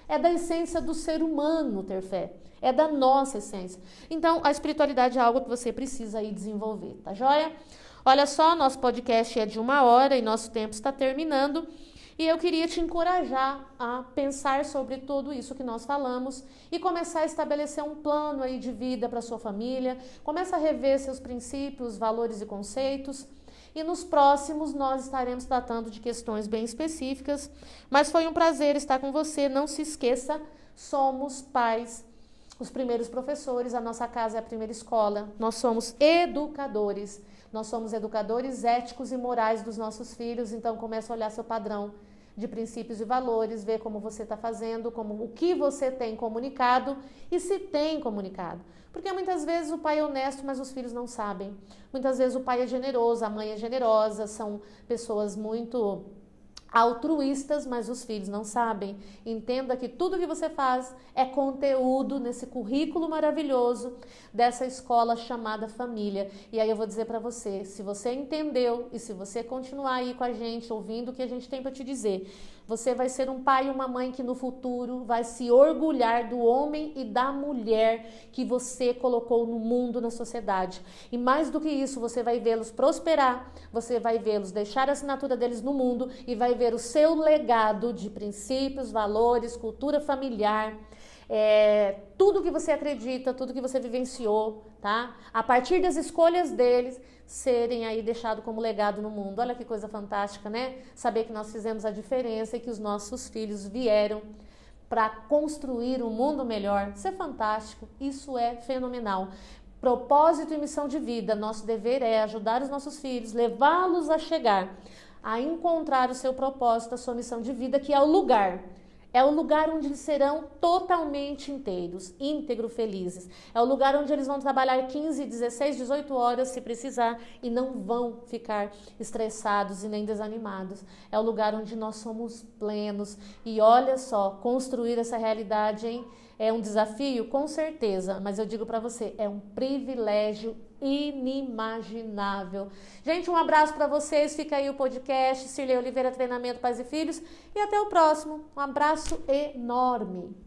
é da essência do ser humano ter fé. É da nossa essência. Então, a espiritualidade é algo que você precisa aí desenvolver, tá joia? Olha só, nosso podcast é de uma hora e nosso tempo está terminando. E eu queria te encorajar a pensar sobre tudo isso que nós falamos e começar a estabelecer um plano aí de vida para sua família. Começa a rever seus princípios, valores e conceitos e nos próximos nós estaremos tratando de questões bem específicas. Mas foi um prazer estar com você. Não se esqueça, somos pais, os primeiros professores, a nossa casa é a primeira escola. Nós somos educadores. Nós somos educadores éticos e morais dos nossos filhos, então comece a olhar seu padrão de princípios e valores, ver como você está fazendo, como o que você tem comunicado e se tem comunicado. Porque muitas vezes o pai é honesto, mas os filhos não sabem. Muitas vezes o pai é generoso, a mãe é generosa, são pessoas muito altruístas, mas os filhos não sabem. Entenda que tudo que você faz é conteúdo nesse currículo maravilhoso dessa escola chamada família. E aí eu vou dizer para você, se você entendeu e se você continuar aí com a gente ouvindo o que a gente tem para te dizer, você vai ser um pai e uma mãe que no futuro vai se orgulhar do homem e da mulher que você colocou no mundo, na sociedade. E mais do que isso, você vai vê-los prosperar, você vai vê-los deixar a assinatura deles no mundo e vai ver o seu legado de princípios, valores, cultura familiar, é, tudo que você acredita, tudo que você vivenciou, tá? A partir das escolhas deles serem aí deixado como legado no mundo. Olha que coisa fantástica, né? Saber que nós fizemos a diferença e que os nossos filhos vieram para construir um mundo melhor. Isso é fantástico, isso é fenomenal. Propósito e missão de vida, nosso dever é ajudar os nossos filhos, levá-los a chegar a encontrar o seu propósito, a sua missão de vida, que é o lugar é o lugar onde eles serão totalmente inteiros, íntegro, felizes. É o lugar onde eles vão trabalhar 15, 16, 18 horas se precisar e não vão ficar estressados e nem desanimados. É o lugar onde nós somos plenos. E olha só, construir essa realidade, hein? É um desafio? Com certeza, mas eu digo para você, é um privilégio inimaginável. Gente, um abraço para vocês. Fica aí o podcast Cirlei Oliveira Treinamento Pais e Filhos e até o próximo. Um abraço enorme.